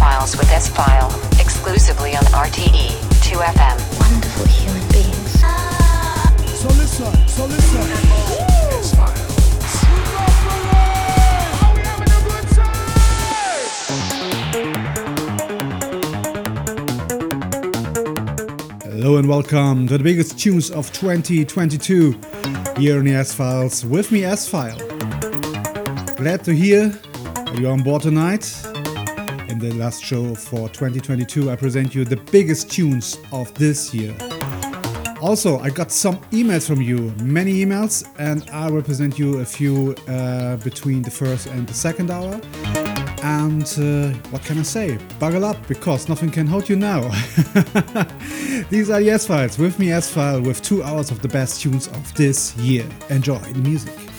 S-Files with S-File, exclusively on RTE 2FM. Wonderful human beings. So listen, so listen. Hello and welcome to the biggest tunes of 2022 here on the S Files with me, S File. Glad to hear that you're on board tonight. The last show for 2022, I present you the biggest tunes of this year. Also, I got some emails from you, many emails, and I will present you a few uh, between the first and the second hour. And uh, what can I say? Buckle up because nothing can hold you now. These are the S Files with me, S File, with two hours of the best tunes of this year. Enjoy the music.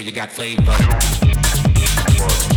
You got flavor.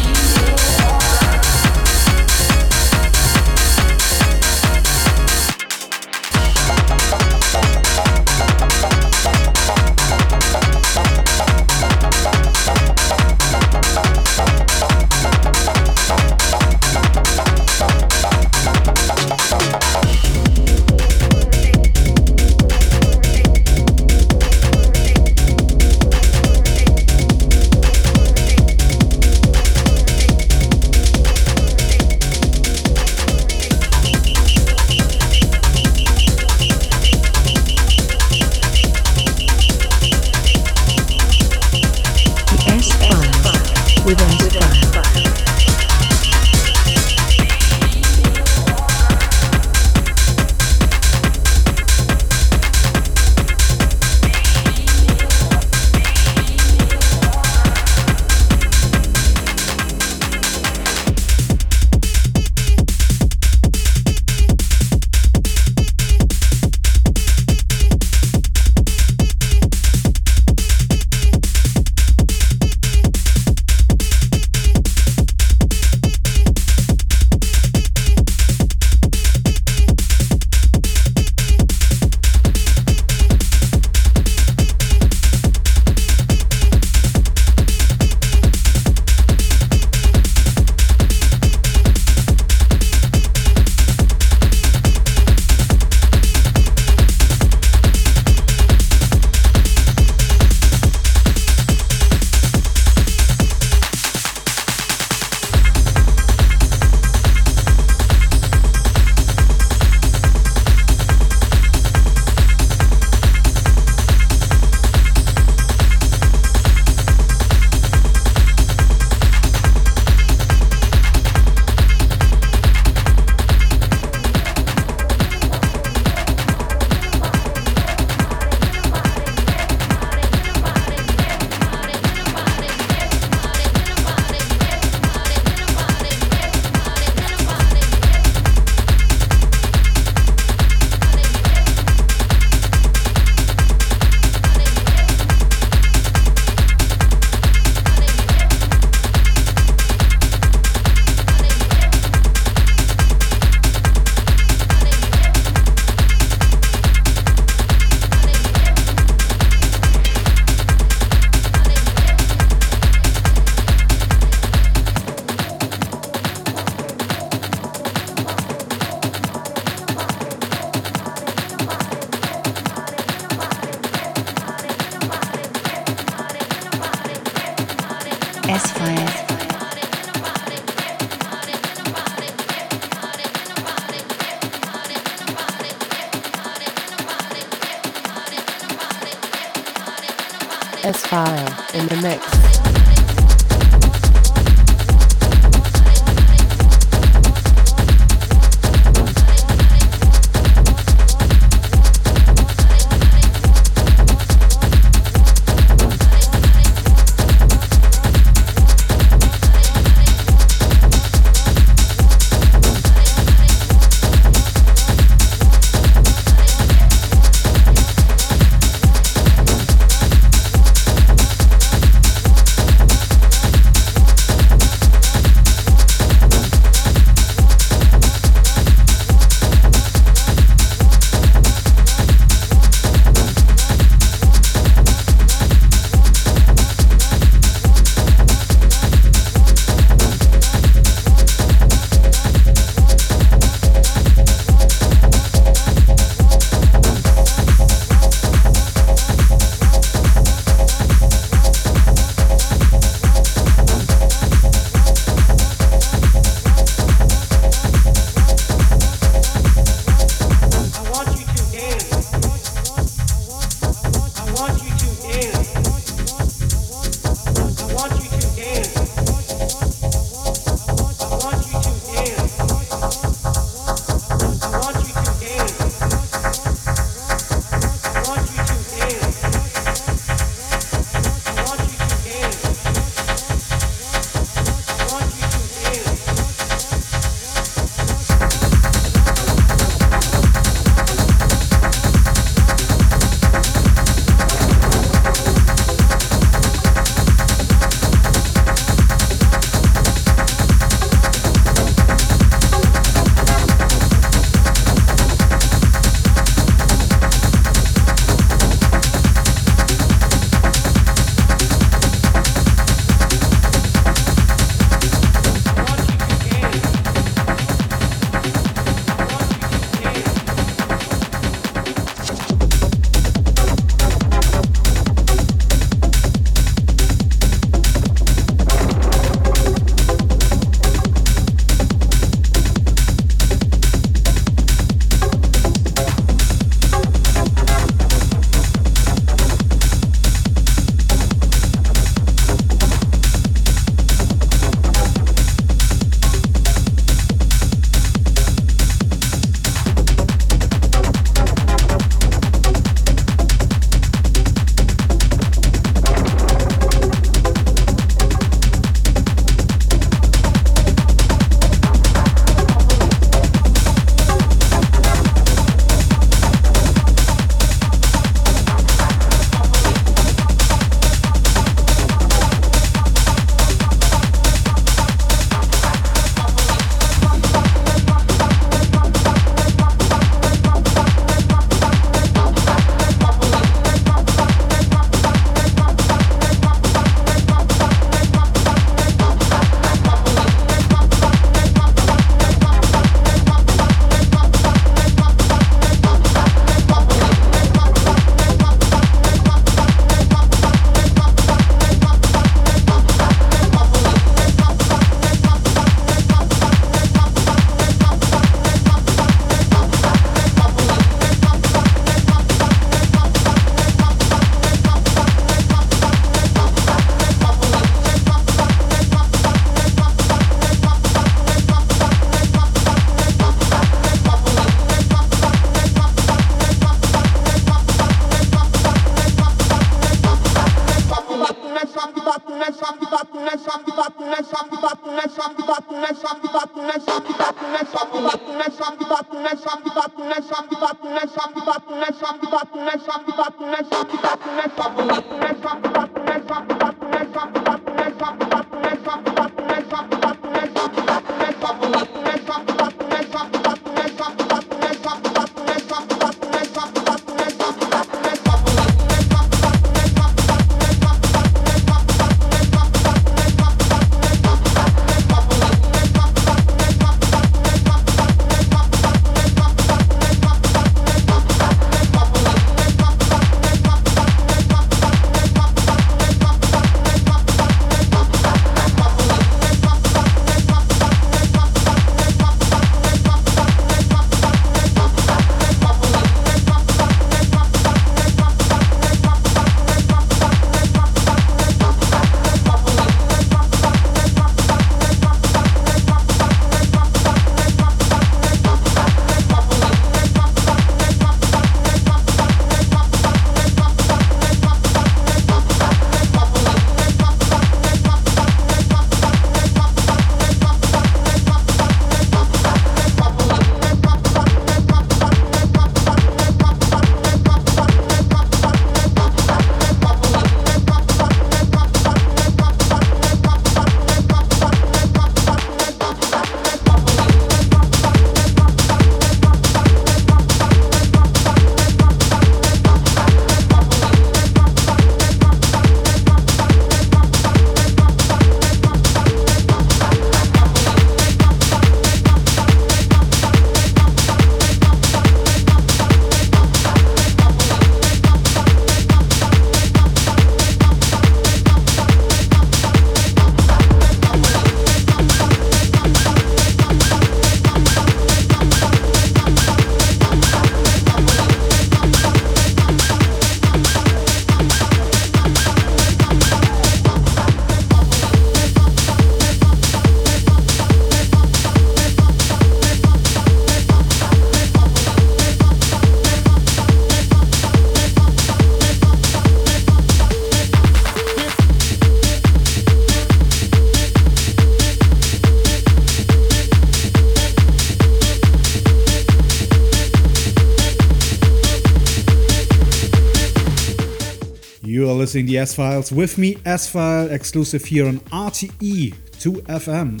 Listening to the S Files with me, S File, exclusive here on RTE 2FM.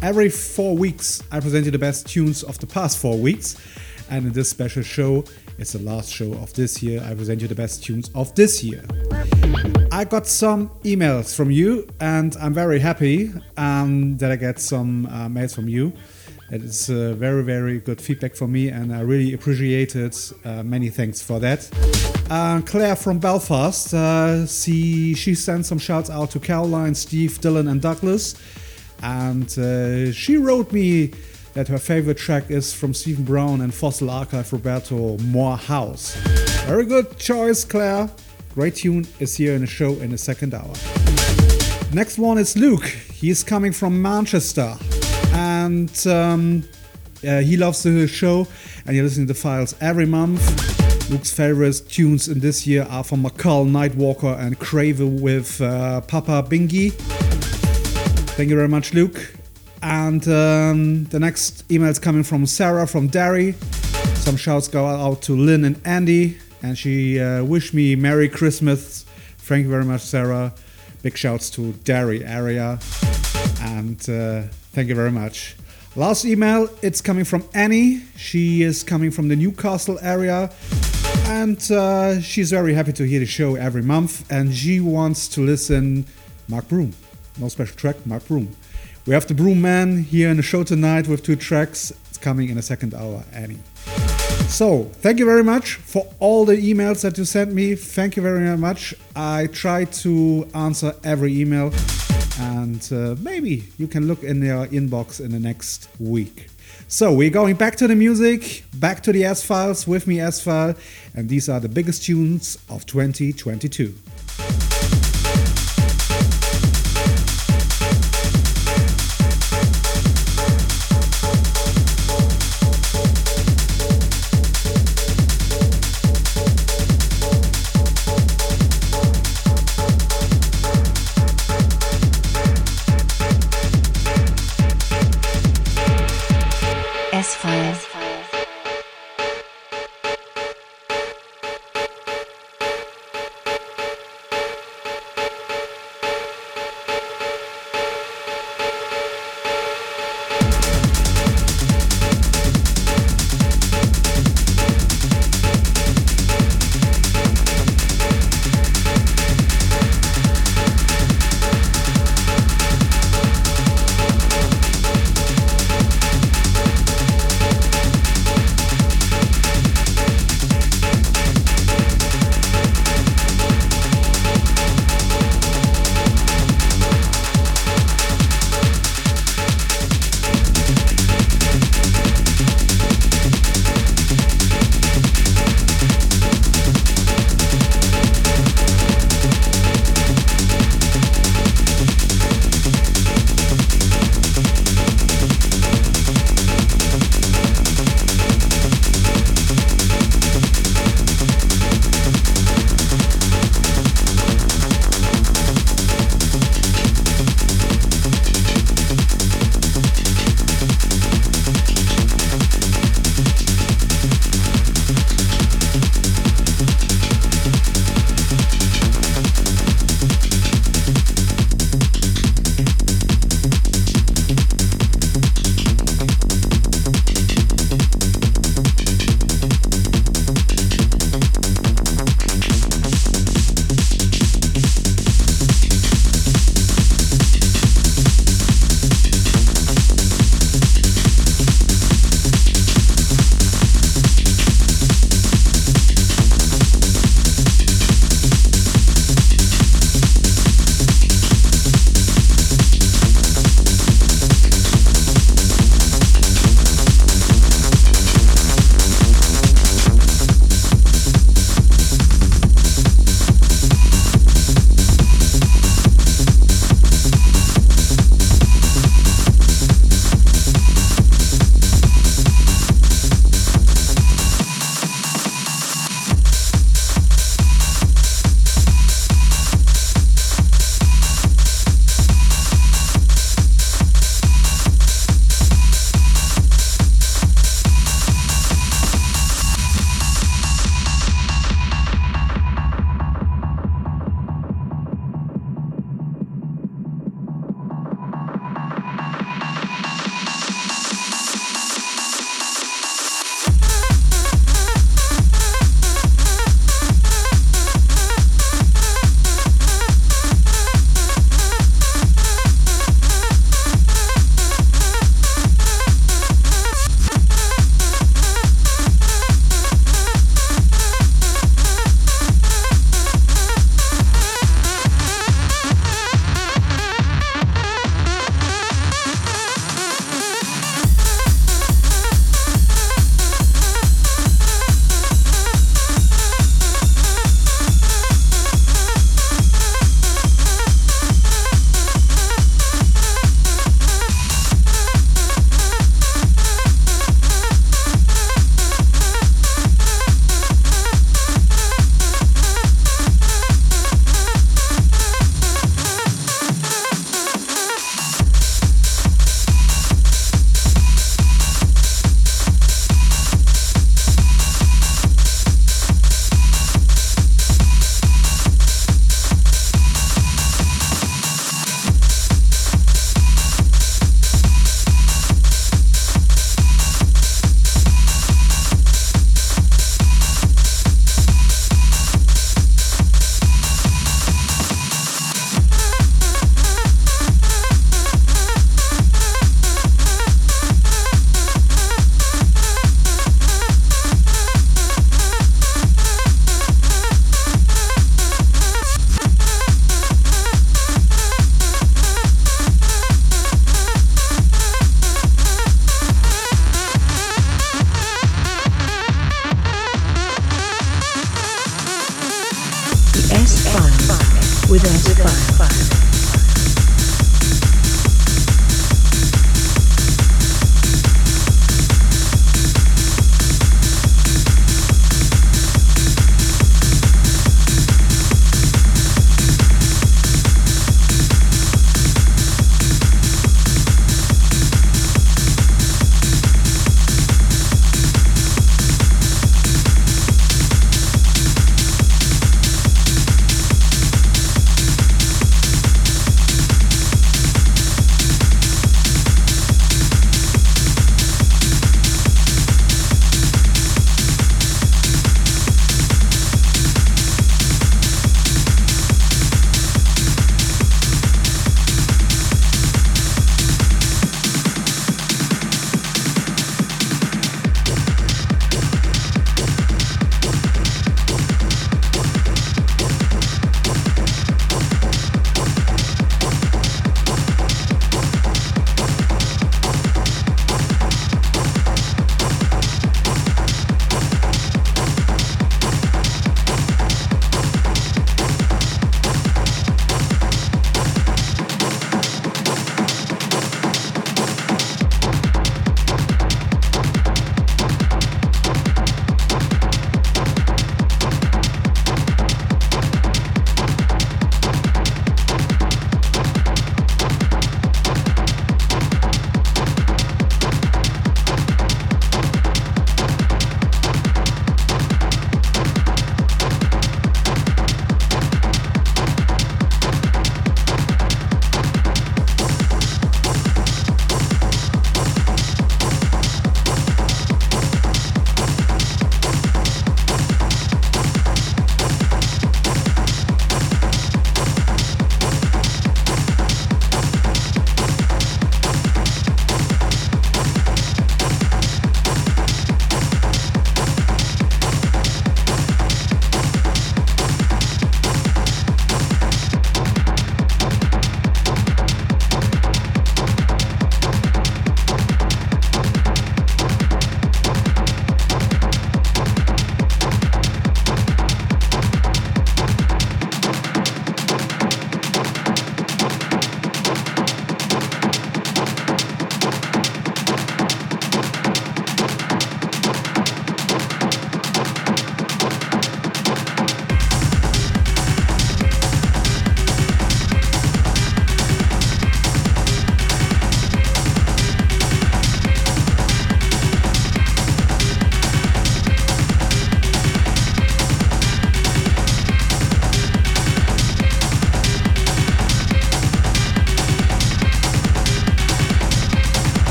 Every four weeks, I present you the best tunes of the past four weeks, and in this special show, it's the last show of this year. I present you the best tunes of this year. I got some emails from you, and I'm very happy um, that I get some uh, mails from you. It is uh, very, very good feedback for me, and I really appreciate it. Uh, many thanks for that. Uh, Claire from Belfast, uh, she, she sent some shouts out to Caroline, Steve, Dylan, and Douglas. And uh, she wrote me that her favorite track is from Stephen Brown and Fossil Archive Roberto More House. Very good choice, Claire. Great tune is here in the show in the second hour. Next one is Luke. He's coming from Manchester and um, he loves the show and he listens to the files every month. Luke's favorite tunes in this year are from McCall, Nightwalker, and Crave with uh, Papa Bingy. Thank you very much, Luke. And um, the next email is coming from Sarah from Derry. Some shouts go out to Lynn and Andy, and she uh, wished me Merry Christmas. Thank you very much, Sarah. Big shouts to Derry area, and uh, thank you very much. Last email, it's coming from Annie. She is coming from the Newcastle area, and uh, she's very happy to hear the show every month, and she wants to listen Mark Broom. No special track, Mark Broom. We have the Broom Man here in the show tonight with two tracks. It's coming in the second hour, Annie. So, thank you very much for all the emails that you sent me. Thank you very much. I try to answer every email, and uh, maybe you can look in your inbox in the next week. So, we're going back to the music, back to the S Files with me, S File, and these are the biggest tunes of 2022.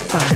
Files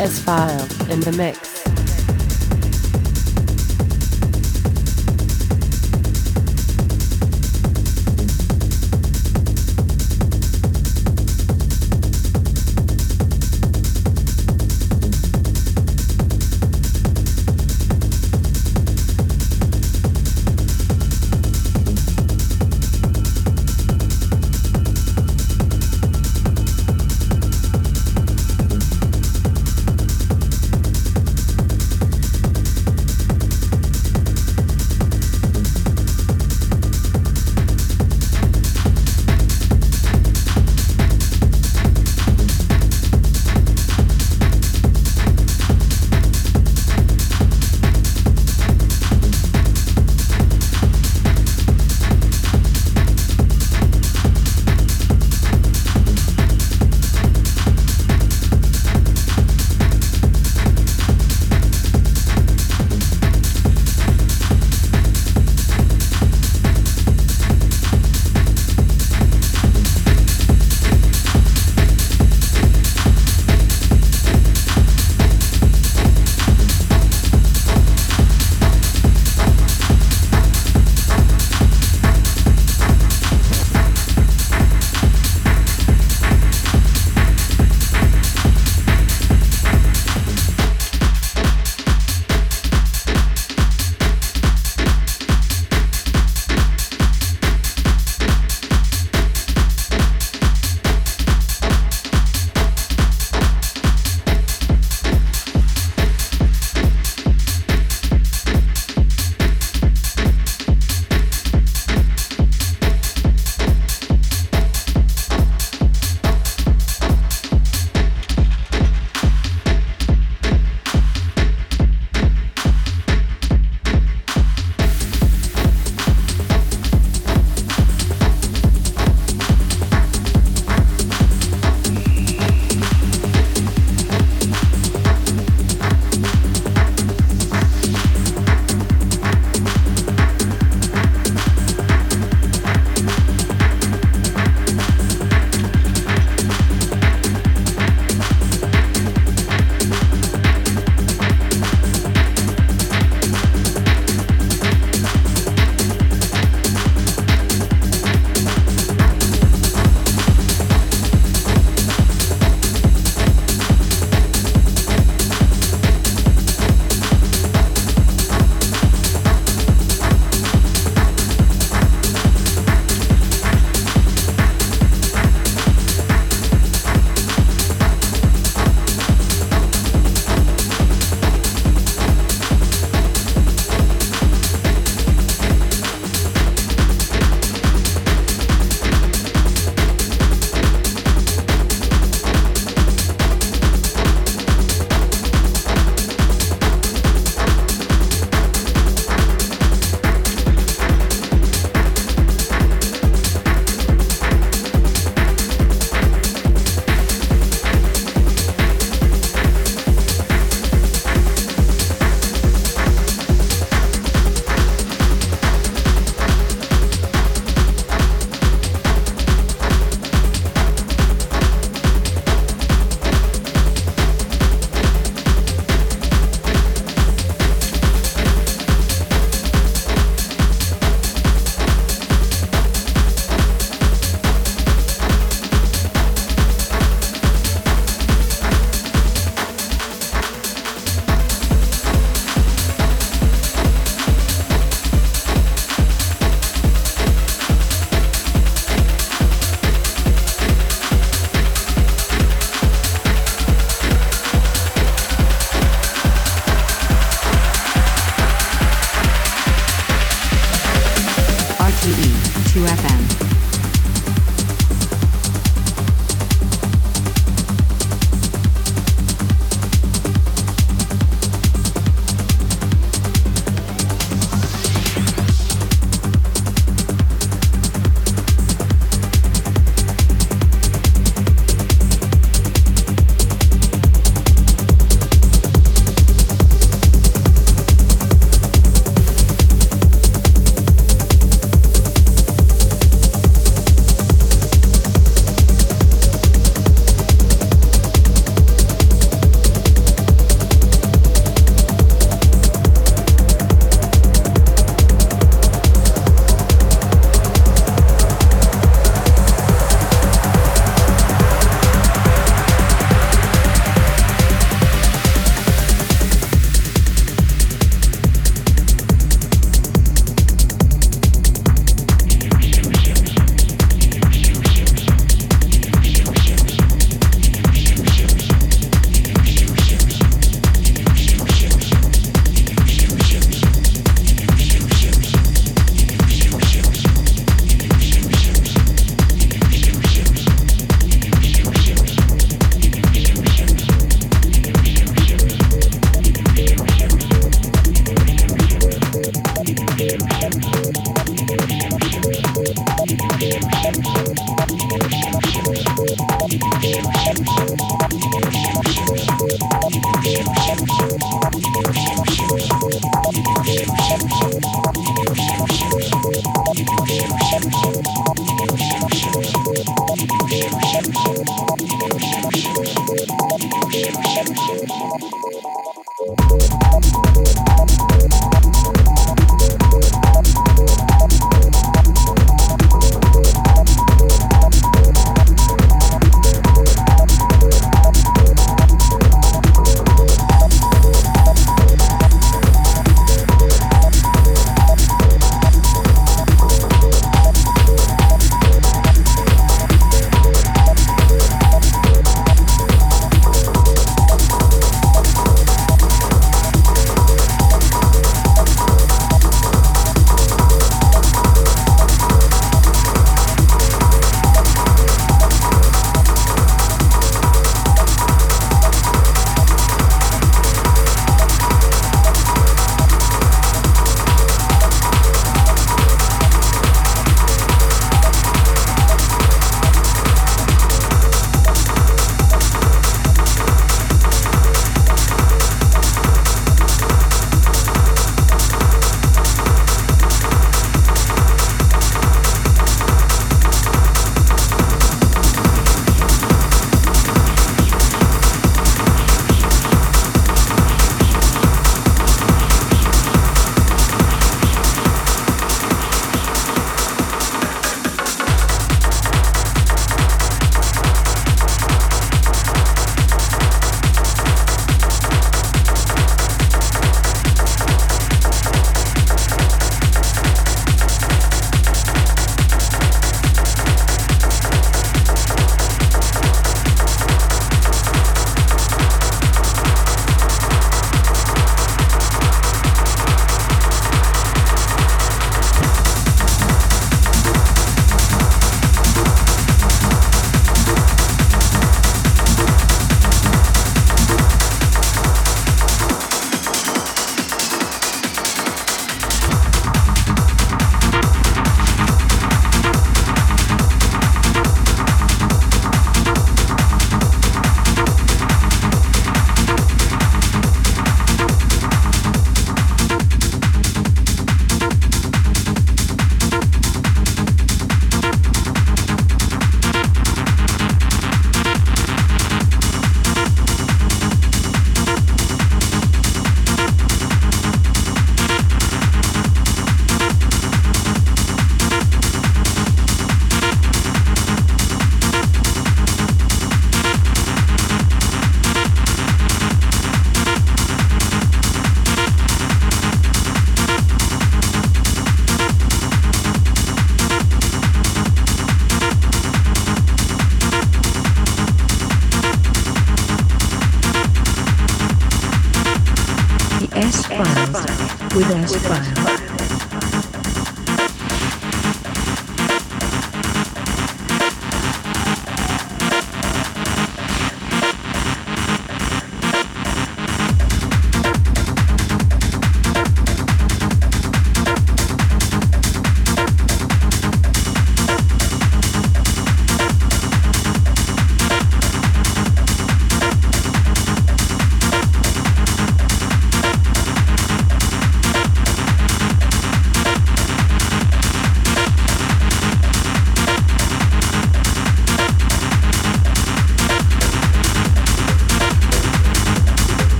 S File in the mix.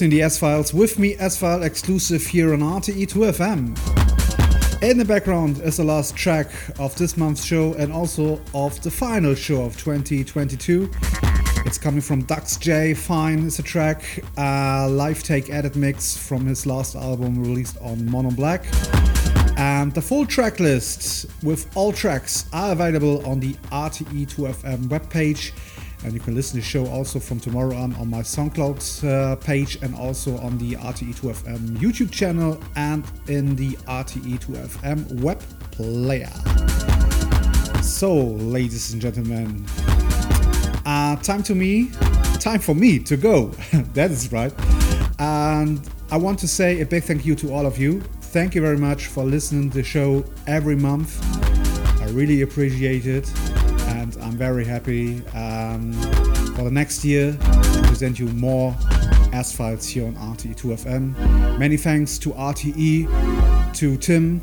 Listening to the S Files with me, S File exclusive here on RTE2FM. In the background is the last track of this month's show and also of the final show of 2022. It's coming from Dax J. Fine is a track, a live take edit mix from his last album released on Monnom Black. And the full track list with all tracks are available on the RTE2FM webpage and you can listen to the show also from tomorrow on on my SoundCloud uh, page and also on the RTE2FM YouTube channel and in the RTE2FM web player. So, ladies and gentlemen, uh, time to me, time for me to go. that is right. And I want to say a big thank you to all of you. Thank you very much for listening to the show every month. I really appreciate it very happy um, for the next year to present you more S-Files here on RTE2FM. Many thanks to RTE, to Tim,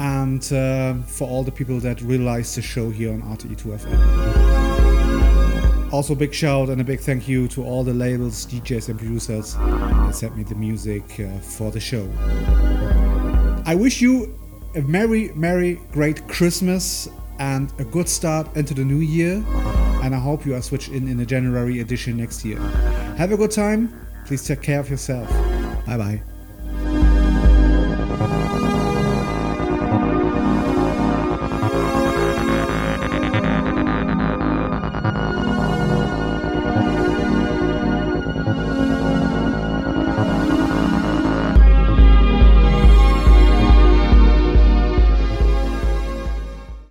and uh, for all the people that realized the show here on RTE2FM. Also, big shout and a big thank you to all the labels, DJs, and producers that sent me the music uh, for the show. I wish you a merry, merry, great Christmas and a good start into the new year. And I hope you are switched in in the January edition next year. Have a good time. Please take care of yourself. Bye bye.